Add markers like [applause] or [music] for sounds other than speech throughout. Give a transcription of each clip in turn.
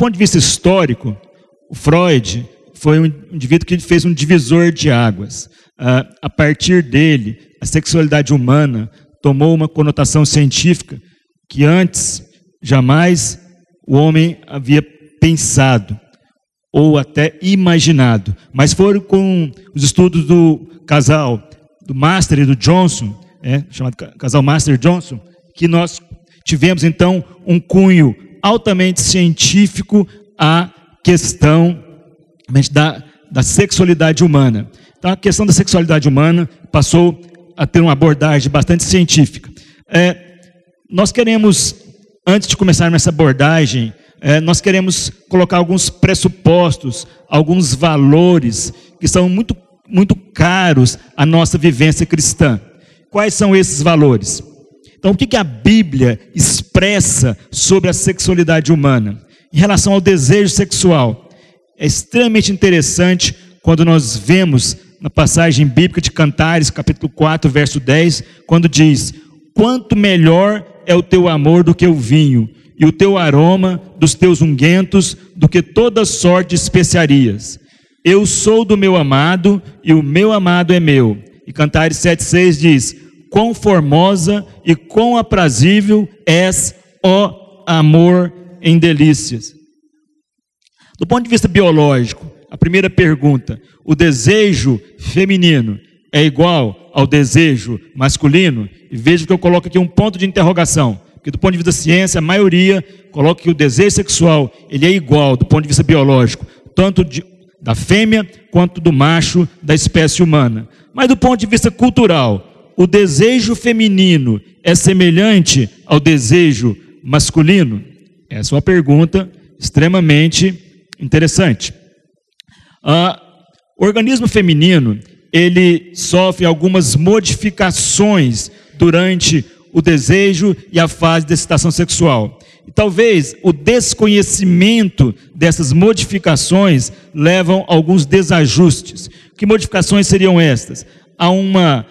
ponto de vista histórico, Freud foi um indivíduo que fez um divisor de águas. Uh, a partir dele, a sexualidade humana tomou uma conotação científica que antes jamais o homem havia pensado ou até imaginado. Mas foram com os estudos do casal, do Master e do Johnson, é, chamado casal Master Johnson, que nós tivemos então um cunho altamente científico à questão da, da sexualidade humana. Então, a questão da sexualidade humana passou a ter uma abordagem bastante científica. É, nós queremos, antes de começar nessa abordagem, é, nós queremos colocar alguns pressupostos, alguns valores que são muito, muito caros à nossa vivência cristã. Quais são esses valores? Então, o que, a Bíblia expressa sobre a sexualidade humana? Em relação ao desejo sexual, é extremamente interessante quando nós vemos na passagem bíblica de Cantares, capítulo 4, verso 10, quando diz: Quanto melhor é o teu amor do que o vinho, e o teu aroma dos teus ungüentos do que toda sorte de especiarias. Eu sou do meu amado, e o meu amado é meu. E Cantares 7,6 diz: Quão formosa e quão aprazível és, ó amor em delícias. Do ponto de vista biológico, a primeira pergunta: o desejo feminino é igual ao desejo masculino? E veja que eu coloco aqui um ponto de interrogação, porque do ponto de vista da ciência, a maioria coloca que o desejo sexual ele é igual do ponto de vista biológico, tanto de, da fêmea quanto do macho da espécie humana. Mas do ponto de vista cultural, o desejo feminino é semelhante ao desejo masculino? Essa é uma pergunta extremamente interessante. Ah, o organismo feminino, ele sofre algumas modificações durante o desejo e a fase de excitação sexual. E talvez o desconhecimento dessas modificações levam a alguns desajustes. Que modificações seriam estas? Há uma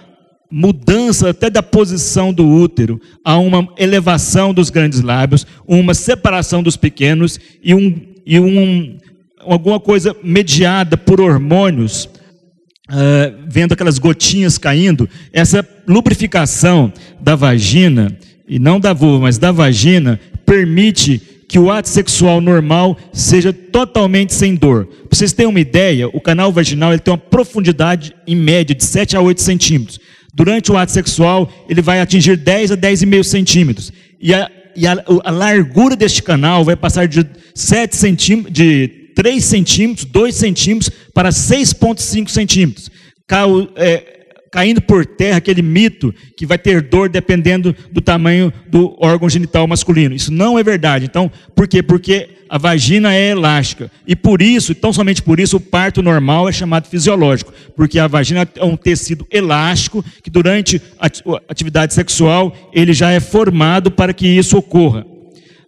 mudança até da posição do útero, há uma elevação dos grandes lábios, uma separação dos pequenos e um e um, alguma coisa mediada por hormônios, uh, vendo aquelas gotinhas caindo, essa lubrificação da vagina, e não da vulva, mas da vagina, permite que o ato sexual normal seja totalmente sem dor. Para vocês terem uma ideia, o canal vaginal ele tem uma profundidade em média de 7 a 8 centímetros. Durante o ato sexual, ele vai atingir 10 a 10,5 centímetros. E a e a, a largura deste canal vai passar de 7 centímetros, de 3 centímetros, 2 centímetros para 6,5 centímetros. Cau, é, caindo por terra aquele mito que vai ter dor dependendo do tamanho do órgão genital masculino. Isso não é verdade. Então, por quê? Porque a vagina é elástica. E por isso, tão somente por isso, o parto normal é chamado fisiológico. Porque a vagina é um tecido elástico que durante a atividade sexual ele já é formado para que isso ocorra.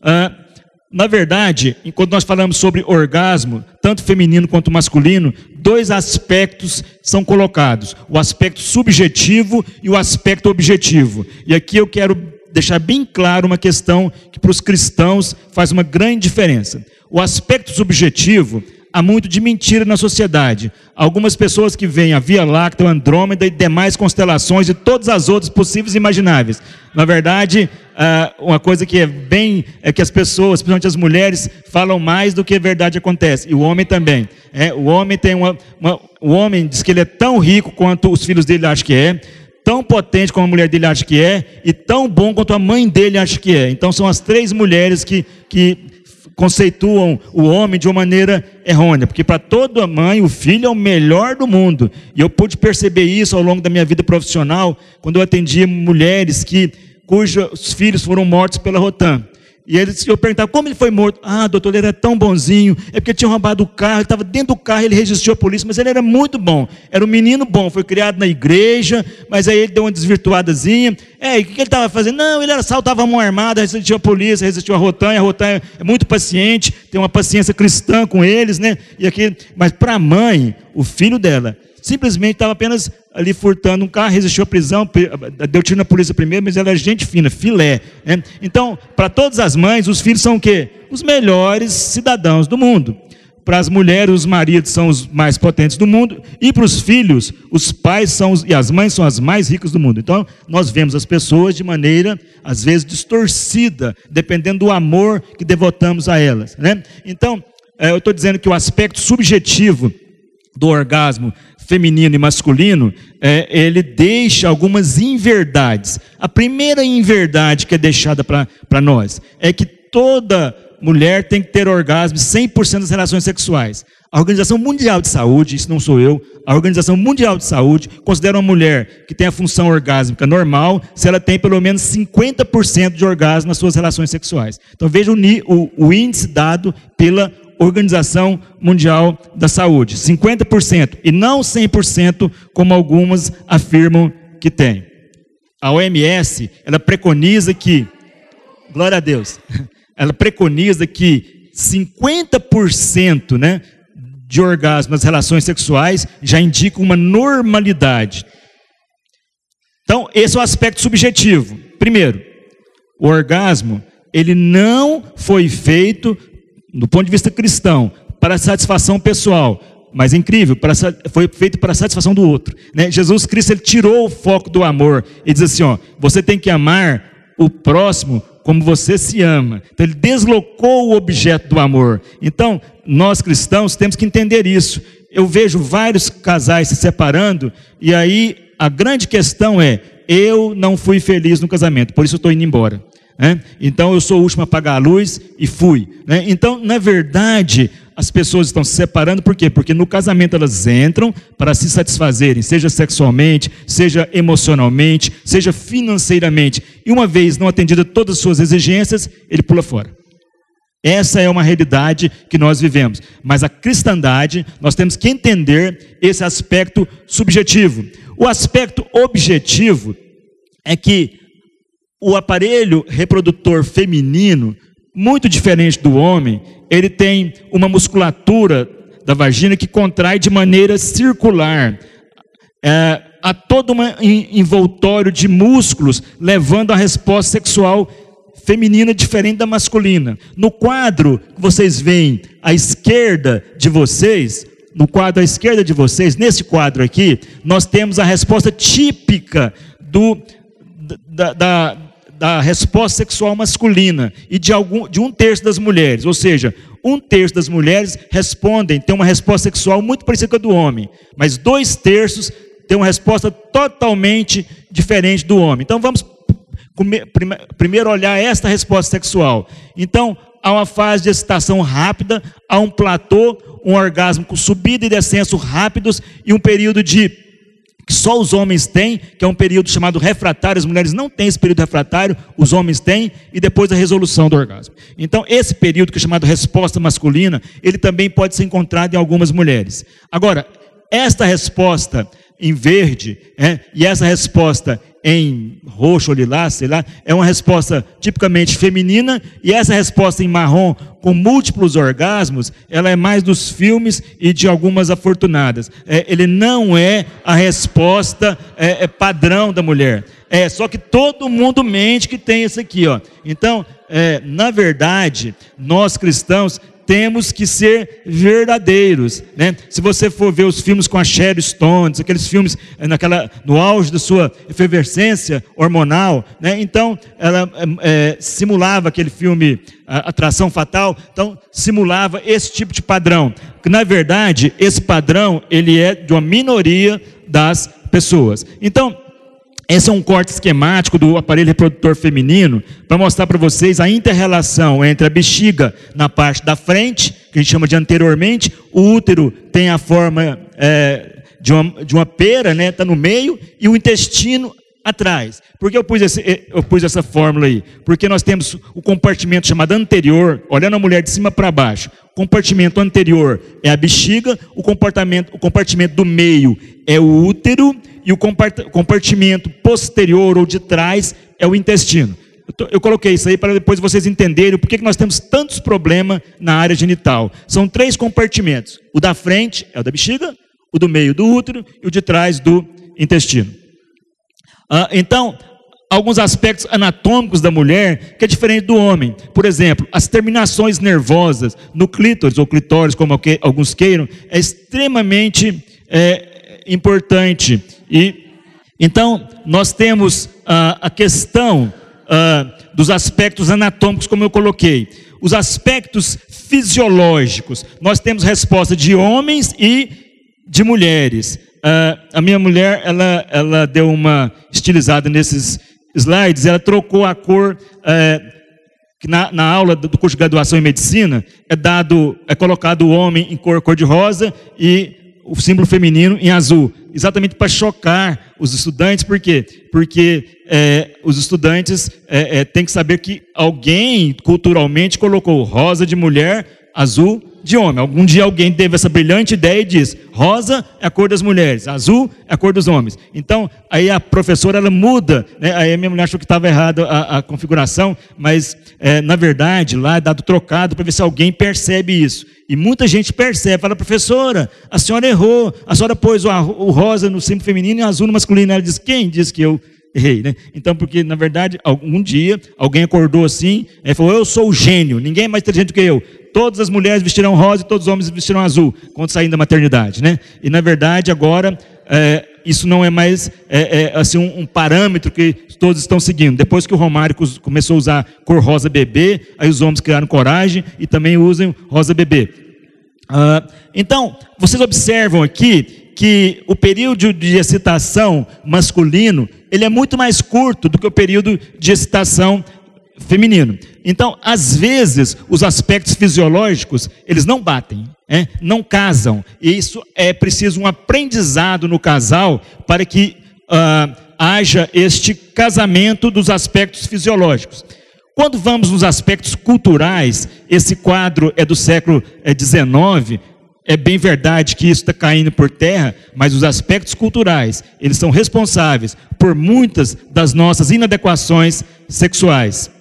Ah, na verdade, enquanto nós falamos sobre orgasmo, tanto feminino quanto masculino, dois aspectos são colocados: o aspecto subjetivo e o aspecto objetivo. E aqui eu quero deixar bem claro uma questão que para os cristãos faz uma grande diferença. O aspecto subjetivo há muito de mentira na sociedade. Algumas pessoas que veem a Via Láctea, Andrômeda e demais constelações e todas as outras possíveis e imagináveis. Na verdade, ah, uma coisa que é bem, é que as pessoas, principalmente as mulheres, falam mais do que a verdade acontece. E o homem também. É, o homem tem uma, uma, o homem diz que ele é tão rico quanto os filhos dele acham que é, tão potente como a mulher dele acha que é, e tão bom quanto a mãe dele acha que é. Então são as três mulheres que, que conceituam o homem de uma maneira errônea, porque para toda mãe o filho é o melhor do mundo. E eu pude perceber isso ao longo da minha vida profissional, quando eu atendia mulheres que cujos filhos foram mortos pela Rotan. E eles, eu perguntava como ele foi morto. Ah, doutor, ele era tão bonzinho. É porque tinha roubado o carro, ele estava dentro do carro, ele resistiu à polícia, mas ele era muito bom. Era um menino bom, foi criado na igreja, mas aí ele deu uma desvirtuadazinha. É, e o que ele estava fazendo? Não, ele era saltava a mão armada, resistiu à polícia, resistiu à Rotan, e a Rotan é, é muito paciente, tem uma paciência cristã com eles, né? E aqui, mas para a mãe, o filho dela, Simplesmente estava apenas ali furtando um carro, resistiu à prisão, deu tiro na polícia primeiro, mas ela é gente fina, filé. Né? Então, para todas as mães, os filhos são o quê? Os melhores cidadãos do mundo. Para as mulheres, os maridos são os mais potentes do mundo, e para os filhos, os pais são os, e as mães são as mais ricas do mundo. Então, nós vemos as pessoas de maneira, às vezes, distorcida, dependendo do amor que devotamos a elas. Né? Então, é, eu estou dizendo que o aspecto subjetivo do orgasmo feminino e masculino, é, ele deixa algumas inverdades. A primeira inverdade que é deixada para nós é que toda mulher tem que ter orgasmo 100% das relações sexuais. A Organização Mundial de Saúde, isso não sou eu, a Organização Mundial de Saúde considera uma mulher que tem a função orgásmica normal se ela tem pelo menos 50% de orgasmo nas suas relações sexuais. Então veja o, o, o índice dado pela Organização Mundial da Saúde, 50%, e não 100%, como algumas afirmam que tem. A OMS, ela preconiza que, glória a Deus, [laughs] ela preconiza que 50% né, de orgasmo nas relações sexuais já indica uma normalidade. Então, esse é o aspecto subjetivo. Primeiro, o orgasmo, ele não foi feito do ponto de vista cristão, para satisfação pessoal, mas incrível, para, foi feito para a satisfação do outro. Né? Jesus Cristo ele tirou o foco do amor e diz assim: ó, você tem que amar o próximo como você se ama. Então ele deslocou o objeto do amor. Então, nós cristãos temos que entender isso. Eu vejo vários casais se separando, e aí a grande questão é: eu não fui feliz no casamento, por isso estou indo embora. Né? Então eu sou o último a apagar a luz e fui. Né? Então, na verdade, as pessoas estão se separando por quê? Porque no casamento elas entram para se satisfazerem, seja sexualmente, seja emocionalmente, seja financeiramente. E uma vez não atendida todas as suas exigências, ele pula fora. Essa é uma realidade que nós vivemos. Mas a cristandade, nós temos que entender esse aspecto subjetivo. O aspecto objetivo é que o aparelho reprodutor feminino, muito diferente do homem, ele tem uma musculatura da vagina que contrai de maneira circular. É, há todo um envoltório de músculos levando a resposta sexual feminina diferente da masculina. No quadro que vocês veem à esquerda de vocês, no quadro à esquerda de vocês, nesse quadro aqui, nós temos a resposta típica do, da, da da resposta sexual masculina e de, algum, de um terço das mulheres. Ou seja, um terço das mulheres respondem, tem uma resposta sexual muito parecida com a do homem, mas dois terços têm uma resposta totalmente diferente do homem. Então vamos primeiro olhar esta resposta sexual. Então, há uma fase de excitação rápida, há um platô, um orgasmo com subida e descenso rápidos e um período de que só os homens têm, que é um período chamado refratário, as mulheres não têm esse período refratário, os homens têm, e depois a resolução do orgasmo. Então, esse período que é chamado resposta masculina, ele também pode ser encontrado em algumas mulheres. Agora, esta resposta em verde, é, e essa resposta em roxo ou lilás, sei lá, é uma resposta tipicamente feminina, e essa resposta em marrom, com múltiplos orgasmos, ela é mais dos filmes e de algumas afortunadas. É, ele não é a resposta é, é padrão da mulher. É, só que todo mundo mente que tem isso aqui, ó. Então, é, na verdade, nós cristãos temos que ser verdadeiros, né? Se você for ver os filmes com a Sherry Stones, aqueles filmes eh, naquela, no auge da sua efervescência hormonal, né? Então, ela é, simulava aquele filme Atração Fatal, então simulava esse tipo de padrão. Na verdade, esse padrão ele é de uma minoria das pessoas. Então, esse é um corte esquemático do aparelho reprodutor feminino para mostrar para vocês a interrelação entre a bexiga na parte da frente, que a gente chama de anteriormente, o útero tem a forma é, de, uma, de uma pera, né, está no meio, e o intestino atrás. Por que eu pus, esse, eu pus essa fórmula aí? Porque nós temos o compartimento chamado anterior, olhando a mulher de cima para baixo. O compartimento anterior é a bexiga, o compartimento, o compartimento do meio é o útero e o compartimento posterior ou de trás é o intestino. Eu, coloquei isso aí para depois vocês entenderem por que nós temos tantos problemas na área genital. São três compartimentos. O da frente é o da bexiga, o do meio do útero e o de trás do intestino. Ah, então, alguns aspectos anatômicos da mulher que é diferente do homem. Por exemplo, as terminações nervosas no clítoris ou clitóris, como alguns queiram, é extremamente é, importante. E então nós temos ah, a questão ah, dos aspectos anatômicos, como eu coloquei. Os aspectos fisiológicos, nós temos resposta de homens e de mulheres. Uh, a minha mulher, ela, ela deu uma estilizada nesses slides, ela trocou a cor, uh, que na, na aula do curso de graduação em medicina, é dado, é colocado o homem em cor, cor de rosa e o símbolo feminino em azul, exatamente para chocar os estudantes, por quê? Porque é, os estudantes é, é, têm que saber que alguém culturalmente colocou rosa de mulher, azul de homem. Algum dia alguém teve essa brilhante ideia e diz: rosa é a cor das mulheres, azul é a cor dos homens. Então, aí a professora ela muda, né? aí a minha mulher achou que estava errada a, configuração, mas é, na verdade lá é dado trocado para ver se alguém percebe isso. E muita gente percebe, fala, professora, a senhora errou, a senhora pôs o, o rosa no símbolo feminino e o azul no masculino. Ela diz: quem diz que eu né? Então, porque na verdade, algum dia alguém acordou assim, e falou: Eu sou o gênio, ninguém é mais inteligente do que eu todas as mulheres vestirão rosa e todos os homens vestirão azul, quando saírem da maternidade, né? E na verdade agora é, isso não é mais é, é, assim um, um, parâmetro que todos estão seguindo. Depois que o Romário começou a usar cor rosa bebê, aí os homens criaram coragem e também usam rosa bebê. Ah, então vocês observam aqui que o período de excitação masculino ele é muito mais curto do que o período de excitação feminino. Então, às vezes, os aspectos fisiológicos, eles não batem, é? não casam. E isso é preciso um aprendizado no casal para que uh, haja este casamento dos aspectos fisiológicos. Quando vamos nos aspectos culturais, esse quadro é do século XIX, é bem verdade que isso está caindo por terra, mas os aspectos culturais, eles são responsáveis por muitas das nossas inadequações sexuais.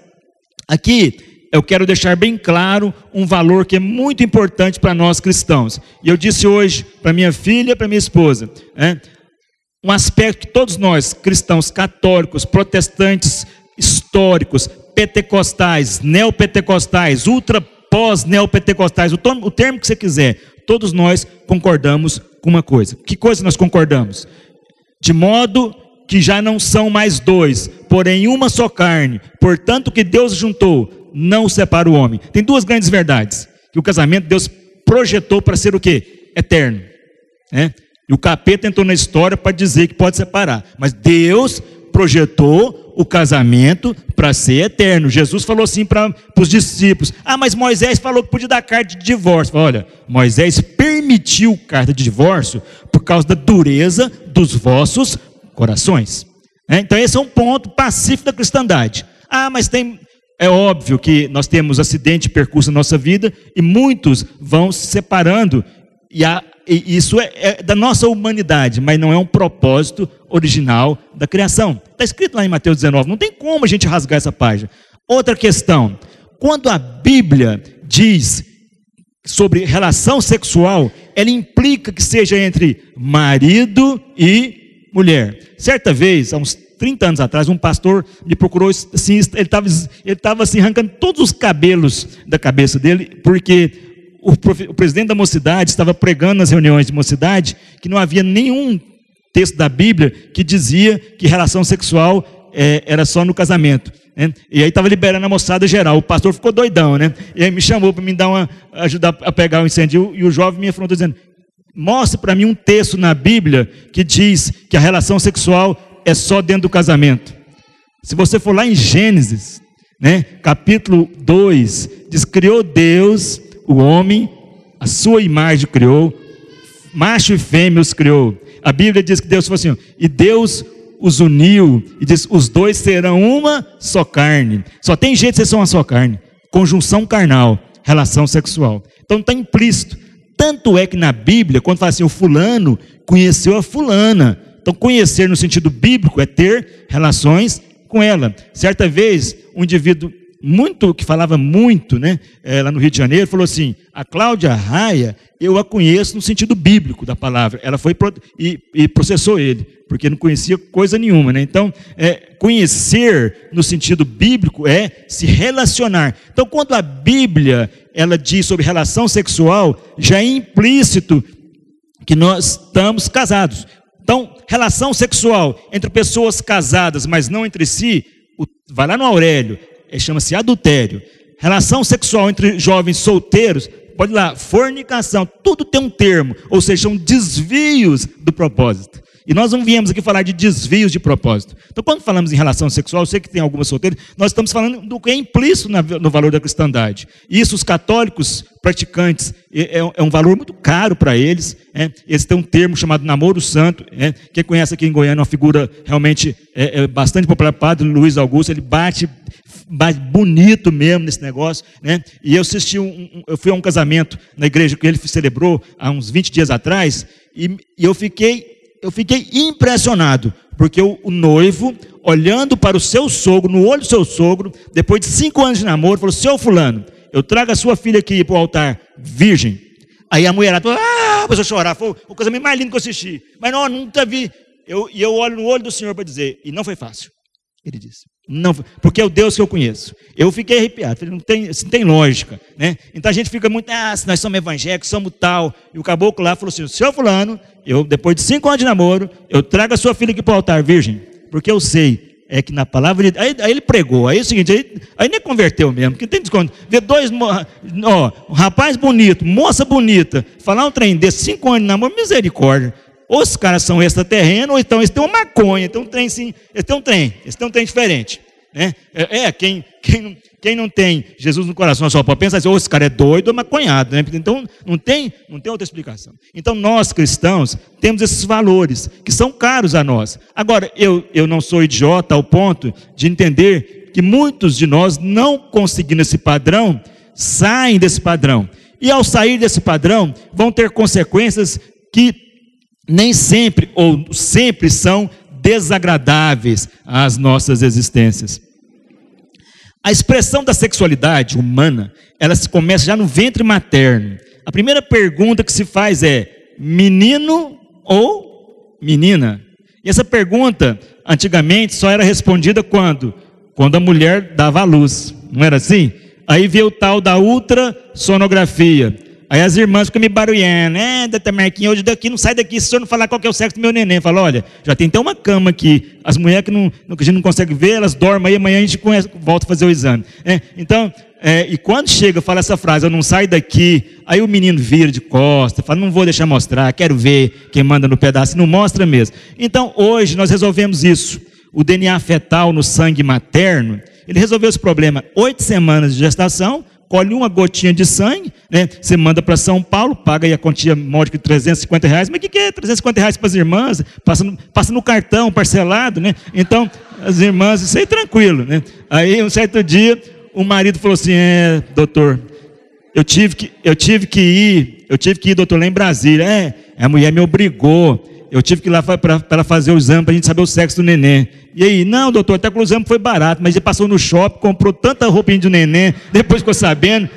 Aqui eu quero deixar bem claro um valor que é muito importante para nós cristãos. E eu disse hoje para minha filha, para minha esposa, né, um aspecto que todos nós, cristãos católicos, protestantes, históricos, pentecostais, neopentecostais, ultra pós-neopentecostais, o, o termo que você quiser, todos nós concordamos com uma coisa. Que coisa nós concordamos? De modo que já não são mais dois, porém uma só carne. Portanto, que Deus juntou, não separa o homem. Tem duas grandes verdades. Que o casamento Deus projetou para ser o quê? Eterno. Né? E o capeta entrou na história para dizer que pode separar. Mas Deus projetou o casamento para ser eterno. Jesus falou assim para os discípulos: Ah, mas Moisés falou que podia dar carta de divórcio. Olha, Moisés permitiu carta de divórcio por causa da dureza dos vossos corações. É, então, esse é um ponto pacífico da cristandade. Ah, mas tem. É óbvio que nós temos acidente de percurso na nossa vida e muitos vão se separando, e, a, isso é, é, da nossa humanidade, mas não é um propósito original da criação. Está escrito lá em Mateus 19, não tem como a gente rasgar essa página. Outra questão: quando a Bíblia diz sobre relação sexual, ela implica que seja entre marido e mulher. Certa vez, há uns 30 anos atrás, um pastor me procurou, assim, ele estava ele tava, assim, arrancando todos os cabelos da cabeça dele, porque o, o presidente da mocidade estava pregando nas reuniões de mocidade que não havia nenhum texto da Bíblia que dizia que relação sexual é, era só no casamento. Né? E aí estava liberando a moçada geral. O pastor ficou doidão, né? E aí me chamou para me dar uma, ajudar a pegar o incêndio. E o jovem me afrontou dizendo: Mostre para mim um texto na Bíblia que diz que a relação sexual é só dentro do casamento. Se você for lá em Gênesis, né, capítulo 2, diz: Criou Deus o homem, a sua imagem criou, macho e fêmea os criou. A Bíblia diz que Deus falou assim: e Deus os uniu, e diz: os dois serão uma só carne. Só tem jeito de ser só uma só carne. Conjunção carnal, relação sexual. Então está implícito tanto é que na Bíblia, quando fala assim, o fulano conheceu a fulana. Então, conhecer no sentido bíblico é ter relações com ela. Certa vez, um indivíduo muito, que falava muito, né, é, lá no Rio de Janeiro, falou assim: a Cláudia Raia, eu a conheço no sentido bíblico da palavra. Ela foi e, e processou ele, porque não conhecia coisa nenhuma, né? Então, é, conhecer no sentido bíblico é se relacionar. Então, quando a Bíblia ela diz sobre relação sexual, já é implícito que nós estamos casados. Então, relação sexual entre pessoas casadas, mas não entre si, vai lá no Aurélio, chama-se adultério. Relação sexual entre jovens solteiros, pode ir lá, fornicação, tudo tem um termo, ou seja, são desvios do propósito. E nós não viemos aqui falar de desvios de propósito. Então, quando falamos em relação sexual, eu sei que tem algumas solteiras, nós estamos falando do que é implícito no valor da cristandade. Isso, os católicos praticantes, é, é, é um valor muito caro para eles. É. Eles têm um termo chamado namoro santo. É. Quem conhece aqui em Goiânia, uma figura realmente é, é bastante popular, Padre Luiz Augusto, ele bate bonito mesmo nesse negócio, né? E eu assisti um, um, eu fui a um casamento na igreja que ele celebrou há uns 20 dias atrás, e, e eu fiquei eu fiquei impressionado, porque o, o, noivo, olhando para o seu sogro, no olho do seu sogro, depois de cinco anos de namoro, falou: Seu Fulano, eu trago a sua filha aqui para o altar, virgem. Aí a mulher falou: Ah, a chorar. Foi o casamento mais lindo que eu assisti. Mas não, nunca vi. Eu, e eu olho no olho do Senhor para dizer: E não foi fácil. Ele disse. Não, porque é o Deus que eu conheço. Eu fiquei arrepiado, falei, não tem, não tem lógica, né? Então a gente fica muito, ah, nós somos evangélicos, somos tal. E o caboclo lá falou assim: seu fulano, eu, depois de cinco anos de namoro, eu trago a sua filha aqui para o altar virgem, porque eu sei é que na palavra de aí, aí ele pregou, aí é o seguinte, aí, aí nem converteu mesmo, porque tem desconto. Ver dois, ó, um rapaz bonito, moça bonita, falar um trem desse, cinco anos de namoro, misericórdia. Ou os caras são extraterrenos, ou então eles têm uma maconha, então tem sim, eles têm um trem, eles têm um trem diferente. Né? É, é quem, quem, não, quem não tem Jesus no coração só pode pensar assim, oh, esse cara é doido ou maconhado. Né? Então não tem, não tem outra explicação. Então nós cristãos temos esses valores que são caros a nós. Agora, eu, eu não sou idiota ao ponto de entender que muitos de nós, não conseguindo esse padrão, saem desse padrão. E ao sair desse padrão, vão ter consequências que nem sempre ou sempre são desagradáveis às nossas existências. A expressão da sexualidade humana, ela se começa já no ventre materno. A primeira pergunta que se faz é: menino ou menina? E essa pergunta, antigamente, só era respondida quando? Quando a mulher dava à luz. Não era assim? Aí veio o tal da ultrassonografia Aí as irmãs ficam me barulhando, é, doutor Marquinhos, hoje daqui não sai daqui se o senhor não falar qual é o sexo do meu neném. Fala, olha, já tem até uma cama aqui. As mulheres que, não, que a gente não consegue ver, elas dormem aí, amanhã a gente conhece, volta a fazer o exame. É, então, é, e quando chega, fala essa frase, eu não saio daqui, aí o menino vira de costa, fala, não vou deixar mostrar, quero ver quem manda no pedaço, não mostra mesmo. Então, hoje nós resolvemos isso. O DNA fetal no sangue materno, ele resolveu esse problema. Oito semanas de gestação, colhe uma gotinha de sangue, né? Você manda para São Paulo, paga aí a quantia módica de 350 reais. Mas o que, que é 350 reais para as irmãs? Passa no, passa no cartão, parcelado, né? Então, as irmãs, isso aí tranquilo, né? Aí, um certo dia, o marido falou assim: é, doutor, eu tive que, eu tive que ir, eu tive que ir, doutor, lá em Brasília. É, a mulher me obrigou. Eu tive que ir lá para fazer o exame para a gente saber o sexo do neném. E aí, não, doutor, até que o exame foi barato, mas ele passou no shopping, comprou tanta roupinha de neném, [laughs] depois ficou sabendo.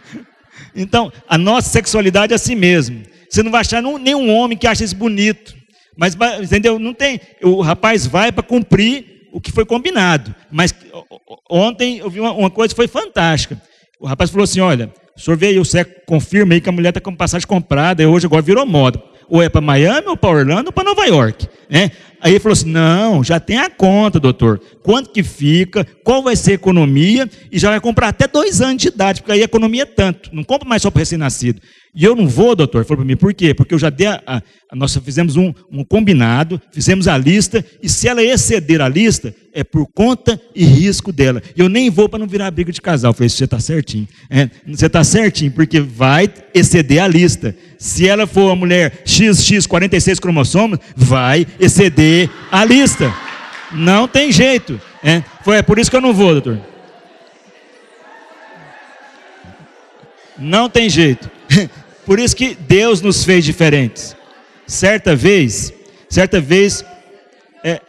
[laughs] então, a nossa sexualidade é assim mesmo. Você não vai achar nenhum homem que acha isso bonito. Mas, entendeu? Não tem. O rapaz vai para cumprir o que foi combinado. Mas ontem eu vi uma, uma coisa que foi fantástica. O rapaz falou assim: olha, o senhor veio, você confirma aí que a mulher está com passagem comprada, e hoje agora virou moda ou é para Miami, ou para Orlando, ou para Nova York. Né? Aí ele falou assim: não, já tem a conta, doutor. Quanto que fica, qual vai ser a economia, e já vai comprar até dois anos de idade, porque aí a economia é tanto. Não compra mais só para recém-nascido. E eu não vou, doutor, falou para mim, por quê? Porque eu já dei a, a, nós fizemos um, um, combinado, fizemos a lista, e se ela exceder a lista, é por conta e risco dela. E eu nem vou para não virar briga de casal. Eu falei, você está certinho. É, você está certinho, porque vai exceder a lista. Se ela for uma mulher XX, 46 cromossomos, vai exceder a lista. Não tem jeito. É, foi, é por isso que eu não vou, doutor. Não tem jeito. [laughs] Por isso que Deus nos fez diferentes. Certa vez, certa vez, é,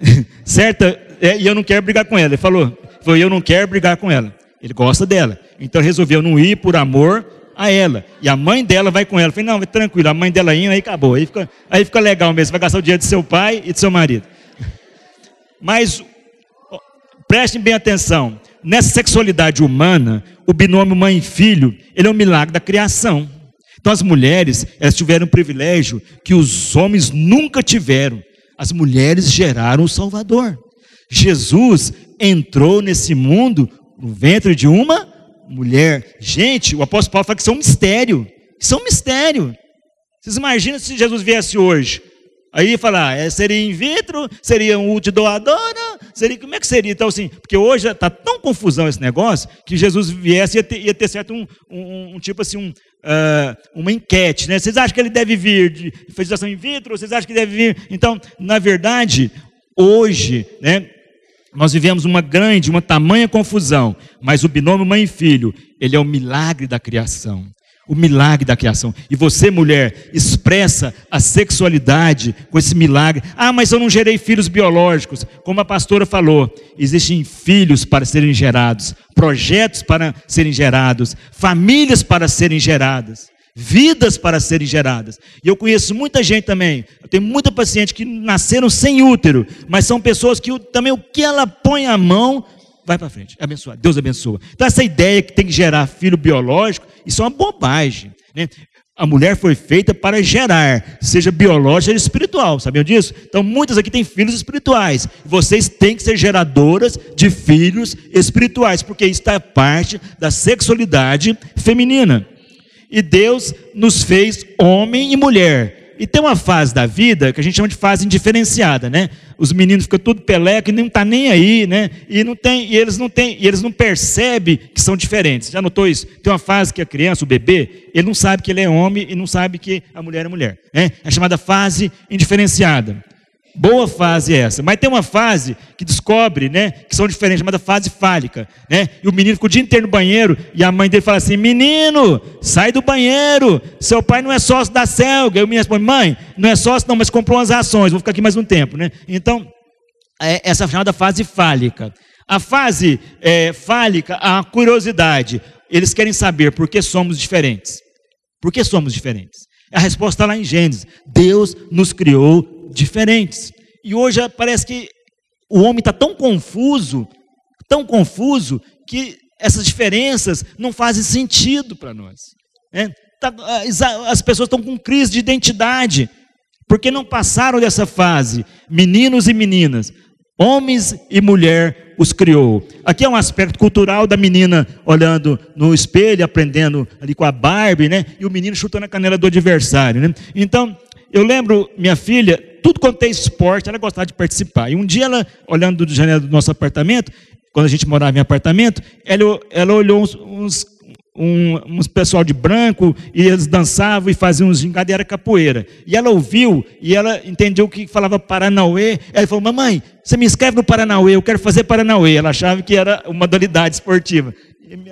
[laughs] certa, é, e eu não quero brigar com ela. Ele falou, Falou, eu não quero brigar com ela. Ele gosta dela. Então resolveu não ir por amor a ela. E a mãe dela vai com ela. Eu falei, não, tranquilo, a mãe dela indo, aí acabou. Aí fica, aí fica legal mesmo, vai gastar o dinheiro do seu pai e do seu marido. [laughs] Mas prestem bem atenção. Nessa sexualidade humana, o binômio mãe e filho, ele é um milagre da criação. Então as mulheres, elas tiveram um privilégio que os homens nunca tiveram. As mulheres geraram o Salvador. Jesus entrou nesse mundo no ventre de uma mulher. Gente, o apóstolo Paulo fala que isso é um mistério. Isso é um mistério. Vocês imaginam se Jesus viesse hoje? Aí falar, é, seria in vitro, seria um útil doadora, seria, como é que seria? Então, assim, porque hoje está tão confusão esse negócio, que Jesus viesse ia ter, ia ter certo um, um, um tipo assim, um, uh, uma enquete, né? Vocês acham que ele deve vir de fertilização in vitro? Vocês acham que deve vir? Então, na verdade, hoje, né? Nós vivemos uma grande, uma tamanha confusão, mas o binômio mãe e filho, ele é o milagre da criação. O milagre da criação. E você, mulher, expressa a sexualidade com esse milagre. Ah, mas eu não gerei filhos biológicos. Como a pastora falou, existem filhos para serem gerados, projetos para serem gerados, famílias para serem geradas vidas para serem geradas. E eu conheço muita gente também, eu tenho muita paciente que nasceram sem útero, mas são pessoas que também o que ela põe a mão vai para frente. Abençoa, Deus abençoa. Então essa ideia que tem que gerar filho biológico, isso é uma bobagem. Né? A mulher foi feita para gerar, seja biológico, seja espiritual, sabiam disso? Então muitas aqui têm filhos espirituais. Vocês têm que ser geradoras de filhos espirituais, porque isso está parte da sexualidade feminina. E Deus nos fez homem e mulher. E tem uma fase da vida que a gente chama de fase indiferenciada, né? Os meninos ficam tudo peleca e não tá nem aí, né? E não tem, e eles não têm, e eles não percebem que são diferentes. Já notou isso? Tem uma fase que a criança, o bebê, ele não sabe que ele é homem e não sabe que a mulher é mulher, né? É chamada fase indiferenciada. Boa fase essa. Mas tem uma fase que descobre, né, que são diferentes, chamada fase fálica, né? E o menino fica o dia inteiro no banheiro e a mãe dele fala assim: "Menino, sai do banheiro. Seu pai não é sócio da Selga". E o menino responde: "Mãe, não é sócio não, mas comprou umas ações. Vou ficar aqui mais um tempo, né?" Então, é essa é chamada fase fálica. A fase é, fálica, a curiosidade. Eles querem saber por que somos diferentes. Por que somos diferentes? A resposta está lá em Gênesis. Deus nos criou diferentes. E hoje parece que o homem está tão confuso, tão confuso, que essas diferenças não fazem sentido para nós. Né? Tá, as pessoas estão com crise de identidade, porque não passaram dessa fase. Meninos e meninas, homens e mulher os criou. Aqui é um aspecto cultural da menina olhando no espelho, aprendendo ali com a Barbie, né? E o menino chutando a canela do adversário, né? Então, eu lembro, minha filha, tudo quanto é esporte, ela gostava de participar. E um dia, ela, olhando do janela do nosso apartamento, quando a gente morava em apartamento, ela, ela olhou uns, uns, um, uns pessoal de branco, e eles dançavam e faziam uns gingados, e era capoeira. E ela ouviu, e ela entendeu que falava Paranauê. Ela falou, mamãe, você me inscreve no Paranauê, eu quero fazer Paranauê. Ela achava que era uma modalidade esportiva.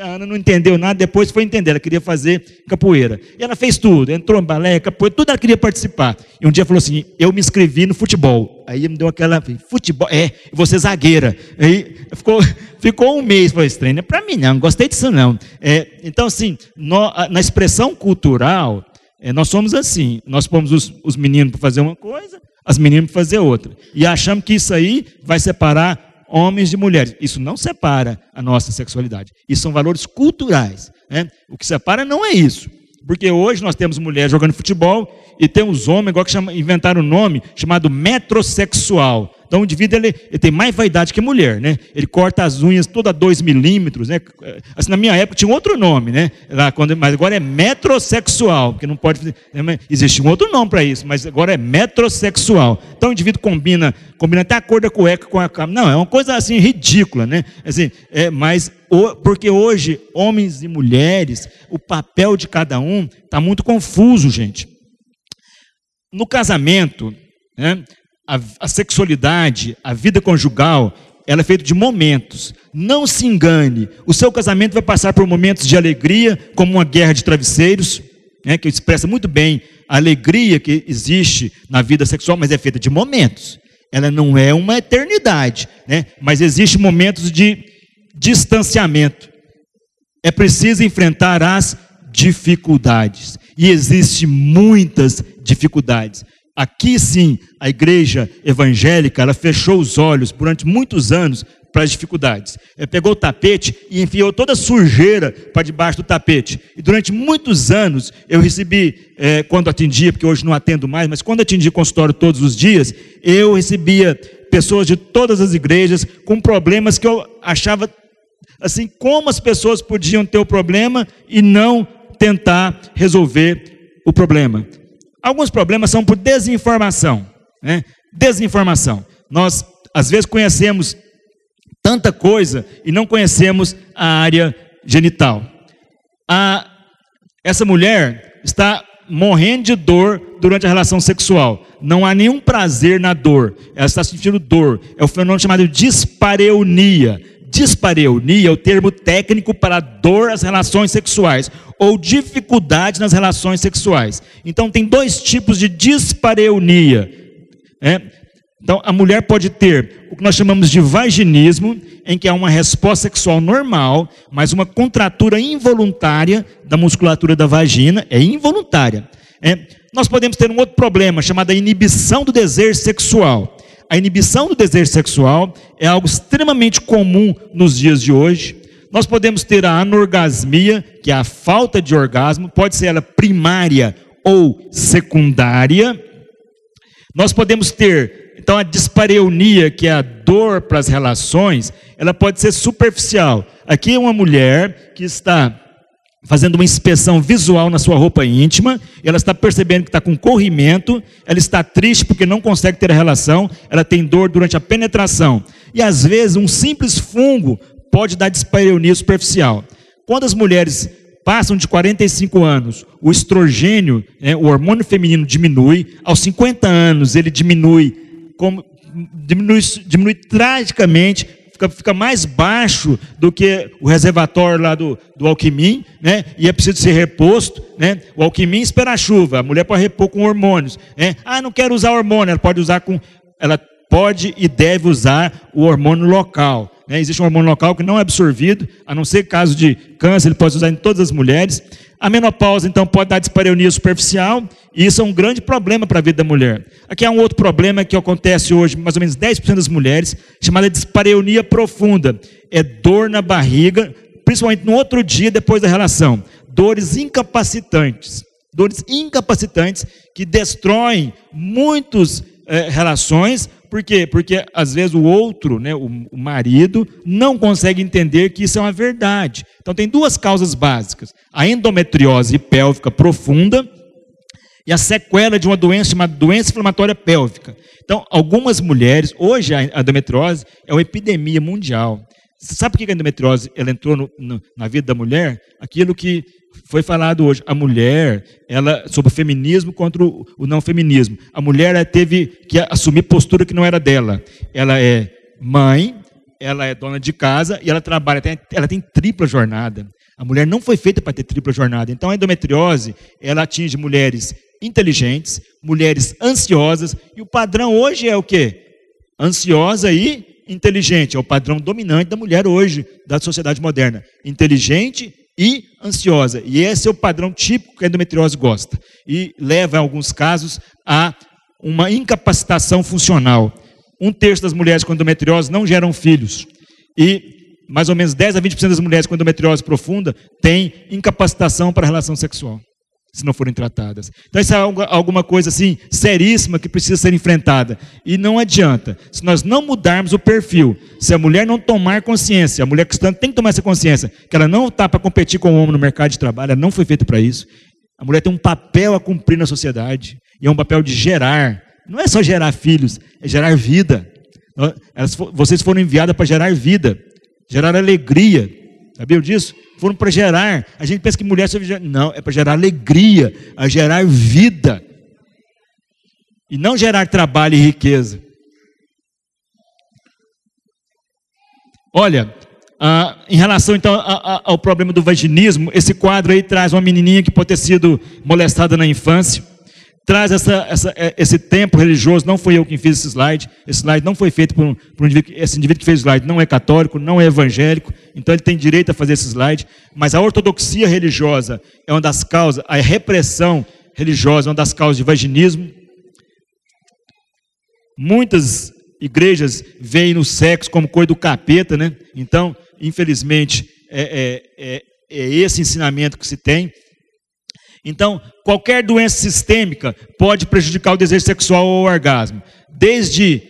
A Ana não entendeu nada, depois foi entender, ela queria fazer capoeira. E ela fez tudo, entrou em balé, capoeira, tudo ela queria participar. E um dia falou assim: Eu me inscrevi no futebol. Aí me deu aquela, futebol, é, você zagueira. Aí ficou, [laughs] ficou um mês, falei, estranho, não é para mim não, não gostei disso não. É, então, assim, no, na expressão cultural, é, nós somos assim: nós pomos os, os meninos para fazer uma coisa, as meninas para fazer outra. E achamos que isso aí vai separar homens e mulheres. Isso não separa a nossa sexualidade. Isso são valores culturais. Né? O que separa não é isso. Porque hoje nós temos mulheres jogando futebol e temos homens, igual que chama, inventaram um nome chamado metrosexual. Então o indivíduo ele, ele, tem mais vaidade que mulher, né? Ele corta as unhas toda 2 milímetros, né? Assim, na minha época tinha outro nome, né? Lá, quando, mas agora é metrosexual, porque não pode né? existe um outro nome para isso, mas agora é metrosexual. Então o indivíduo combina, combina até a cor da cueca com a cama. Não, é uma coisa assim ridícula, né? Assim, é, mas porque hoje homens e mulheres, o papel de cada um está muito confuso, gente. No casamento, né? A, a sexualidade, a vida conjugal, ela é feita de momentos. Não se engane, o seu casamento vai passar por momentos de alegria, como uma guerra de travesseiros, né, que expressa muito bem a alegria que existe na vida sexual, mas é feita de momentos. Ela não é uma eternidade, né? mas existem momentos de distanciamento. É preciso enfrentar as dificuldades. E existem muitas dificuldades. Aqui sim, a igreja evangélica, ela fechou os olhos durante muitos anos para as dificuldades. Ela pegou o tapete e enfiou toda a sujeira para debaixo do tapete. E durante muitos anos eu recebi, é, quando atendia, porque hoje não atendo mais, mas quando atendia consultório todos os dias, eu recebia pessoas de todas as igrejas com problemas que eu achava assim, como as pessoas podiam ter o problema e não tentar resolver o problema. Alguns problemas são por desinformação, né? Desinformação. Nós às vezes conhecemos tanta coisa e não conhecemos a área genital. A, essa mulher está morrendo de dor durante a relação sexual. Não há nenhum prazer na dor. Ela está sentindo dor. É o fenômeno chamado dispareunia. Dispareunia é o termo técnico para dor às relações sexuais ou dificuldade nas relações sexuais. Então tem dois tipos de dispareunia. É? Então a mulher pode ter o que nós chamamos de vaginismo, em que há uma resposta sexual normal, mas uma contratura involuntária da musculatura da vagina, é involuntária. É? Nós podemos ter um outro problema chamado inibição do desejo sexual. A inibição do desejo sexual é algo extremamente comum nos dias de hoje. Nós podemos ter a anorgasmia, que é a falta de orgasmo, pode ser ela primária ou secundária. Nós podemos ter, então, a dispareunia, que é a dor para as relações, ela pode ser superficial. Aqui é uma mulher que está fazendo uma inspeção visual na sua roupa íntima, ela está percebendo que está com corrimento, ela está triste porque não consegue ter a relação, ela tem dor durante a penetração. E às vezes um simples fungo pode dar dispareunia superficial. Quando as mulheres passam de 45 anos, o estrogênio, né, o hormônio feminino diminui, aos 50 anos ele diminui, como, diminui, diminui tragicamente, fica, fica mais baixo do que o reservatório lá do, do Alquimim, né? E é preciso ser reposto, né? O Alquimim espera a chuva, a mulher pode repor com hormônios, né? Ah, não quero usar hormônio, ela pode usar com, ela pode e deve usar o hormônio local. Né? Existe um hormônio local que não é absorvido, a não ser caso de câncer, ele pode usar em todas as mulheres. A menopausa, então, pode dar dispareunia superficial, e isso é um grande problema para a vida da mulher. Aqui há um outro problema que acontece hoje, mais ou menos 10% das mulheres, chamada dispareunia profunda. É dor na barriga, principalmente no outro dia depois da relação. Dores incapacitantes. Dores incapacitantes que destroem muitas é, eh, relações, por quê? Porque às vezes o outro, né, o, marido, não consegue entender que isso é uma verdade. Então tem duas causas básicas: a endometriose pélvica profunda e a sequela de uma doença chamada doença inflamatória pélvica. Então, algumas mulheres, hoje a endometriose é uma epidemia mundial. Sabe por que a endometriose ela entrou no, no, na vida da mulher? Aquilo que foi falado hoje. A mulher, ela sobre o feminismo contra o, não feminismo. A mulher teve que assumir postura que não era dela. Ela é mãe, ela é dona de casa e ela trabalha, ela tem tripla jornada. A mulher não foi feita para ter tripla jornada. Então a endometriose, ela atinge mulheres inteligentes, mulheres ansiosas, e o padrão hoje é o quê? Ansiosa e inteligente, é o padrão dominante da mulher hoje, da sociedade moderna. Inteligente e ansiosa. E esse é o padrão típico que a endometriose gosta. E leva, em alguns casos, a uma incapacitação funcional. Um terço das mulheres com endometriose não geram filhos. E mais ou menos 10 a 20% das mulheres com endometriose profunda têm incapacitação para a relação sexual se não forem tratadas. Então, isso é alguma coisa assim seríssima que precisa ser enfrentada. E não adianta. Se nós não mudarmos o perfil, se a mulher não tomar consciência, a mulher cristã tem que tomar essa consciência, que ela não está para competir com o homem no mercado de trabalho, ela não foi feita para isso. A mulher tem um papel a cumprir na sociedade, e é um papel de gerar. Não é só gerar filhos, é gerar vida. vocês foram enviadas para gerar vida, gerar alegria. Sabiam disso? foram para gerar. A gente pensa que mulher serve gerar. Não, é para gerar alegria, a gerar vida. E não gerar trabalho e riqueza. Olha, ah, em relação então a, a, ao problema do vaginismo, esse quadro aí traz uma menininha que pode ter sido molestada na infância. Traz essa, essa, é, esse tempo religioso. Não foi eu quem fiz esse slide. Esse slide não foi feito por um, por um indivíduo. Esse indivíduo que fez o slide não é católico, não é evangélico, então ele tem direito a fazer esse slide. Mas a ortodoxia religiosa é uma das causas, a repressão religiosa é uma das causas de vaginismo. Muitas igrejas veem no sexo como coisa do capeta, né? Então, infelizmente, é, é, é, é esse ensinamento que se tem. Então, qualquer doença sistêmica pode prejudicar o desejo sexual ou o orgasmo, desde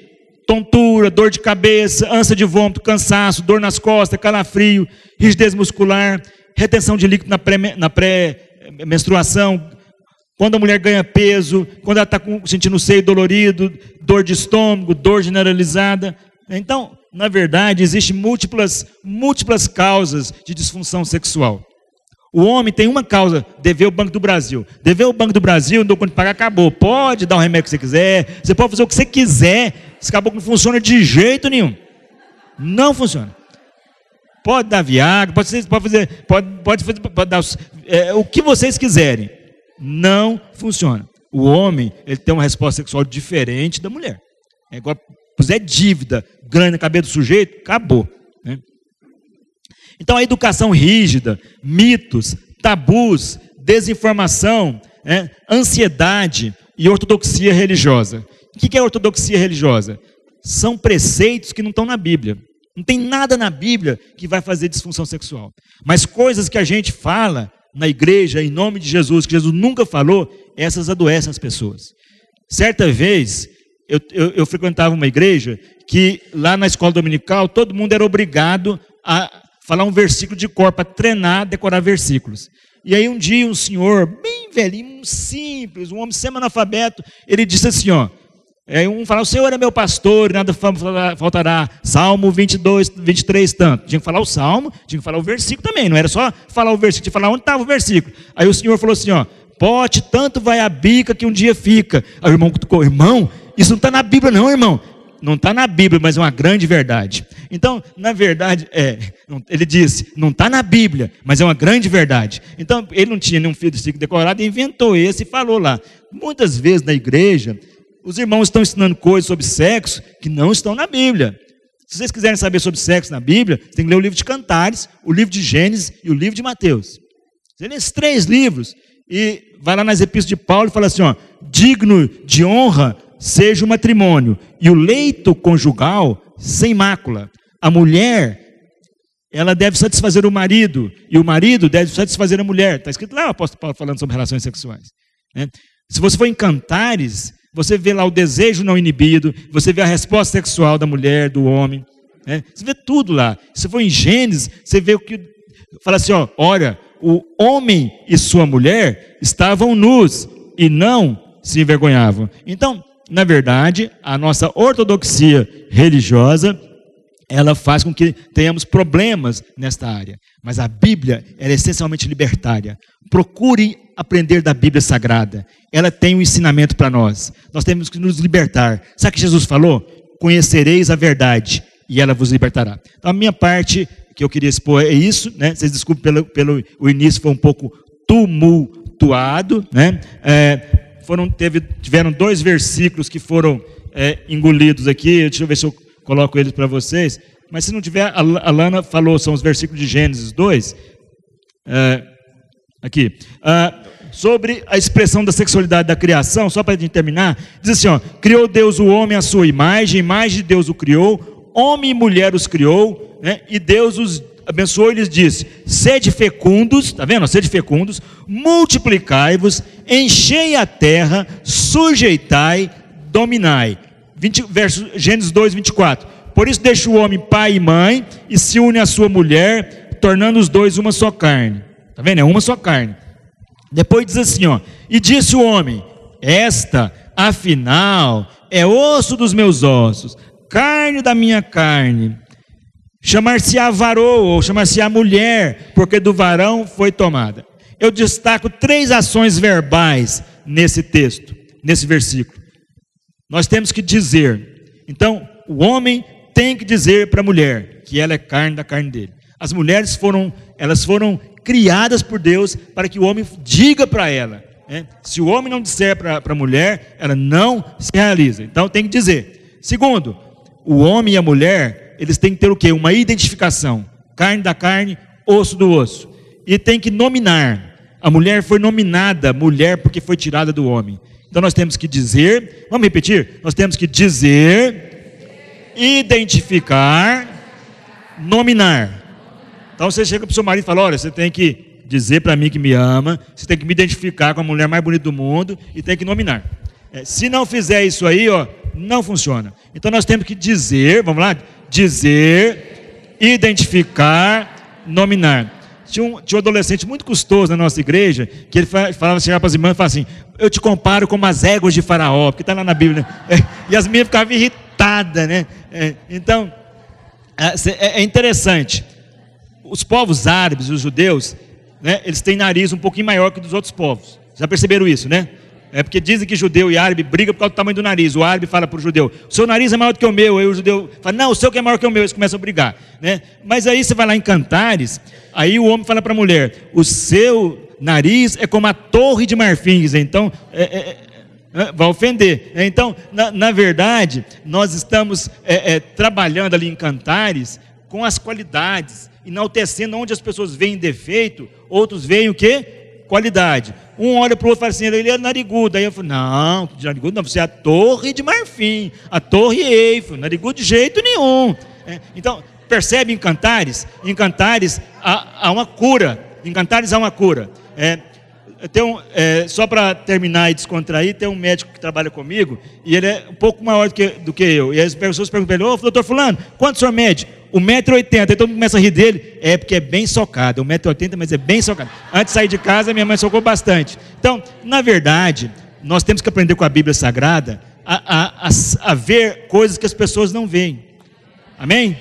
tontura, dor de cabeça, ânsia de vômito, cansaço, dor nas costas, calafrio, rigidez muscular, retenção de líquido na pré-menstruação, pré quando a mulher ganha peso, quando ela está sentindo o seio dolorido, dor de estômago, dor generalizada. Então, na verdade, existem múltiplas, múltiplas causas de disfunção sexual. O homem tem uma causa, dever o Banco do Brasil. Dever o Banco do Brasil, não dou conta de pagar, acabou. Pode dar o remédio que você quiser, você pode fazer o que você quiser, esse caboclo não funciona de jeito nenhum. Não funciona. Pode dar Viagra, pode, pode fazer, pode, pode, fazer, pode dar é, o que vocês quiserem. Não funciona. O homem, ele tem uma resposta sexual diferente da mulher. É igual, puser dívida grande na cabeça do sujeito, acabou. Né? Então, a educação rígida, mitos, tabus, desinformação, né, ansiedade e ortodoxia religiosa. O que é ortodoxia religiosa? São preceitos que não estão na Bíblia. Não tem nada na Bíblia que vai fazer disfunção sexual. Mas coisas que a gente fala na igreja, em nome de Jesus, que Jesus nunca falou, essas adoecem as pessoas. Certa vez, eu, eu, eu frequentava uma igreja que lá na escola dominical todo mundo era obrigado a falar um versículo de cor, para treinar, decorar versículos. E aí um dia um senhor, bem velhinho, simples, um homem semi-analfabeto, ele disse assim, ó, é, um fala, o Senhor é meu pastor, nada faltará. Salmo 22, 23, tanto. Tinha que falar o salmo, tinha que falar o versículo também. Não era só falar o versículo, tinha que falar onde estava o versículo. Aí o Senhor falou assim: ó, pote, tanto vai a bica que um dia fica. Aí o irmão cutucou, irmão, isso não está na Bíblia, não, irmão não está na Bíblia, mas é uma grande verdade. Então, na verdade, é, ele disse, não está na Bíblia, mas é uma grande verdade. Então, ele não tinha nenhum filho de decorado, inventou esse e falou lá. Muitas vezes na igreja, os irmãos estão ensinando coisas sobre sexo que não estão na Bíblia. Se vocês quiserem saber sobre sexo na Bíblia, tem que ler o livro de Cantares, o livro de Gênesis e o livro de Mateus. Você lê esses três livros e vai lá nas epístolas de Paulo e fala assim: ó, digno de honra seja o matrimônio e o leito conjugal sem mácula. A mulher, ela deve satisfazer o marido e o marido deve satisfazer a mulher. Está escrito lá o apóstolo Paulo falando sobre relações sexuais. Né? Se você for em Cantares, você vê lá o desejo não inibido, você vê a resposta sexual da mulher, do homem. Né? Você vê tudo lá. Se for em Gênesis, você vê o que. Fala assim: ó, olha, o homem e sua mulher estavam nus e não se envergonhavam. Então, na verdade, a nossa ortodoxia religiosa, ela faz com que tenhamos problemas nesta área. Mas a Bíblia é essencialmente libertária. Procure aprender da Bíblia Sagrada. Ela tem um ensinamento para nós. Nós temos que nos libertar. Sabe o que Jesus falou? Conhecereis a verdade e ela vos libertará. Então, a minha parte que eu queria expor é isso. Né? Vocês desculpem pelo, pelo o início, foi um pouco tumultuado. Né? É, foram, teve, tiveram dois versículos que foram é, engolidos aqui. Deixa eu ver se eu coloco eles para vocês. Mas se não tiver, a, Lana falou, são os versículos de Gênesis 2. É, aqui. Ah, sobre a expressão da sexualidade da criação, só para terminar, diz assim: ó, criou Deus o homem à sua imagem, imagem de Deus o criou, homem e mulher os criou, né, e Deus os abençoou e lhes disse: Sede fecundos, está vendo? Sede fecundos, multiplicai-vos, enchei a terra, sujeitai, dominai. 20, verso, Gênesis 2, 24. Por isso deixa o homem pai e mãe e se une à sua mulher, tornando os dois uma só carne. Está vendo? É uma só carne. Depois diz assim: ó, E disse o homem: Esta, afinal, é osso dos meus ossos, carne da minha carne chamar-se-á varou ou chamar-se-á mulher, porque do varão foi tomada. Eu destaco três ações verbais nesse texto, nesse versículo. Nós temos que dizer. Então, o homem tem que dizer para a mulher que ela é carne da carne dele. As mulheres foram, elas foram criadas por Deus para que o homem diga para ela. É, se o homem não disser para a mulher, ela não se realiza. Então tem que dizer. Segundo, o homem e a mulher, eles têm que ter o quê? Uma identificação. Carne da carne, osso do osso. E tem que nominar. A mulher foi nominada mulher porque foi tirada do homem. Então nós temos que dizer, vamos repetir? Nós temos que dizer, identificar, nominar. Então você chega para o seu marido e fala: olha, você tem que dizer para mim que me ama, você tem que me identificar com a mulher mais bonita do mundo e tem que nominar. É, se não fizer isso aí, ó, não funciona. Então nós temos que dizer, vamos lá, dizer, identificar, nominar. Tinha um, tinha um adolescente muito custoso na nossa igreja, que ele falava, chegava para as irmãs e falava assim: Eu te comparo com as éguas de Faraó, porque está lá na Bíblia. Né? É, [laughs] e as minhas ficavam irritadas, né? É, então, é, é interessante. Os povos árabes, os judeus, né, eles têm nariz um pouquinho maior que dos outros povos. Já perceberam isso, né? É porque dizem que judeu e árabe brigam por causa do tamanho do nariz. O árabe fala para o judeu: seu nariz é maior do que o meu. Aí o judeu fala: não, o seu que é maior que o meu. Eles começam a brigar. Né? Mas aí você vai lá em Cantares, aí o homem fala para a mulher: o seu nariz é como a torre de marfins. Então, é, é, é, vai ofender. Então, na, na, verdade, nós estamos é, é, trabalhando ali em Cantares com as qualidades enaltecendo onde as pessoas veem defeito, outros veem o quê? Qualidade. Um olha para o outro e fala assim, ele é narigudo. Aí eu falo, não, narigudo não, você é a torre de marfim, a torre Eiffel, narigudo de jeito nenhum. É, então, percebe em Cantares? Em Cantares há, há uma cura, em Cantares há uma cura. É, tem um, é, só para terminar e descontrair, tem um médico que trabalha comigo e ele é um pouco maior do que, do que eu. E as pessoas perguntam para ele: Ô, doutor Fulano, quanto o senhor mede? 1,80m. Aí todo mundo começa a rir dele. É porque é bem socado. 1,80m, mas é bem socado. Antes de sair de casa, minha mãe socou bastante. Então, na verdade, nós temos que aprender com a Bíblia Sagrada a, a, a, a ver coisas que as pessoas não veem. Amém?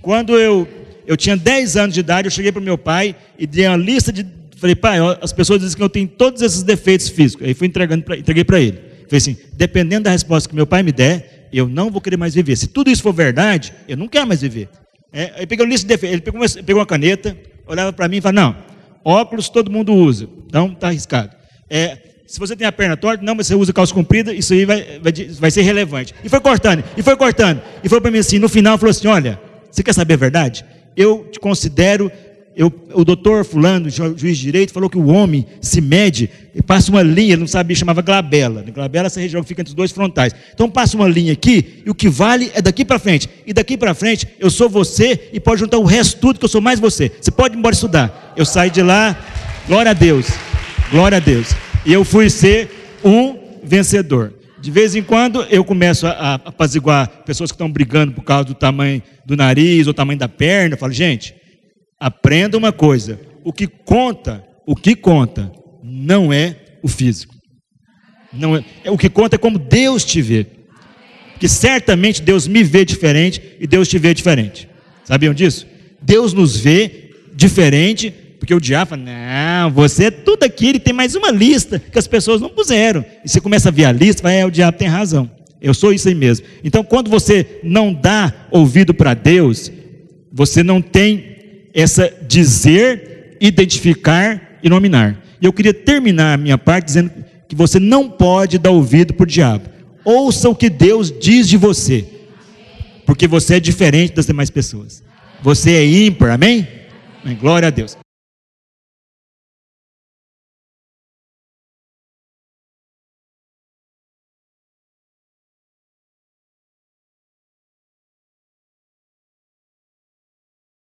Quando eu, eu tinha 10 anos de idade, eu cheguei para meu pai e dei uma lista de. Falei, pai, as pessoas dizem que eu tenho todos esses defeitos físicos. Aí fui entregando pra, entreguei para ele. Falei assim: dependendo da resposta que meu pai me der, eu não vou querer mais viver. Se tudo isso for verdade, eu não quero mais viver. É, aí peguei lista de ele pegou, pegou uma caneta, olhava para mim e falou: Não, óculos todo mundo usa, então está arriscado. É, se você tem a perna torta, não, mas você usa calça comprida, isso aí vai, vai, vai ser relevante. E foi cortando, e foi cortando. E foi para mim assim: no final, falou assim: Olha, você quer saber a verdade? Eu te considero eu, o doutor fulano, juiz de direito, falou que o homem se mede passa uma linha, ele não sabia, chamava glabela. Glabela é essa região que fica entre os dois frontais. Então passa uma linha aqui e o que vale é daqui para frente. E daqui para frente eu sou você e pode juntar o resto tudo que eu sou mais você. Você pode ir embora estudar. Eu saí de lá, glória a Deus, glória a Deus. E eu fui ser um vencedor. De vez em quando eu começo a, a apaziguar pessoas que estão brigando por causa do tamanho do nariz ou tamanho da perna. Eu falo, gente, Aprenda uma coisa: o que conta, o que conta, não é o físico. Não é, é, o que conta é como Deus te vê. Que certamente Deus me vê diferente e Deus te vê diferente. Sabiam disso? Deus nos vê diferente, porque o diabo fala: não, você é tudo aquilo e tem mais uma lista que as pessoas não puseram. E você começa a ver a lista, vai, é, o diabo tem razão. Eu sou isso aí mesmo. Então, quando você não dá ouvido para Deus, você não tem essa dizer, identificar e nominar. E eu queria terminar a minha parte dizendo que você não pode dar ouvido para o diabo. Ouça o que Deus diz de você, porque você é diferente das demais pessoas. Você é ímpar, amém? Glória a Deus.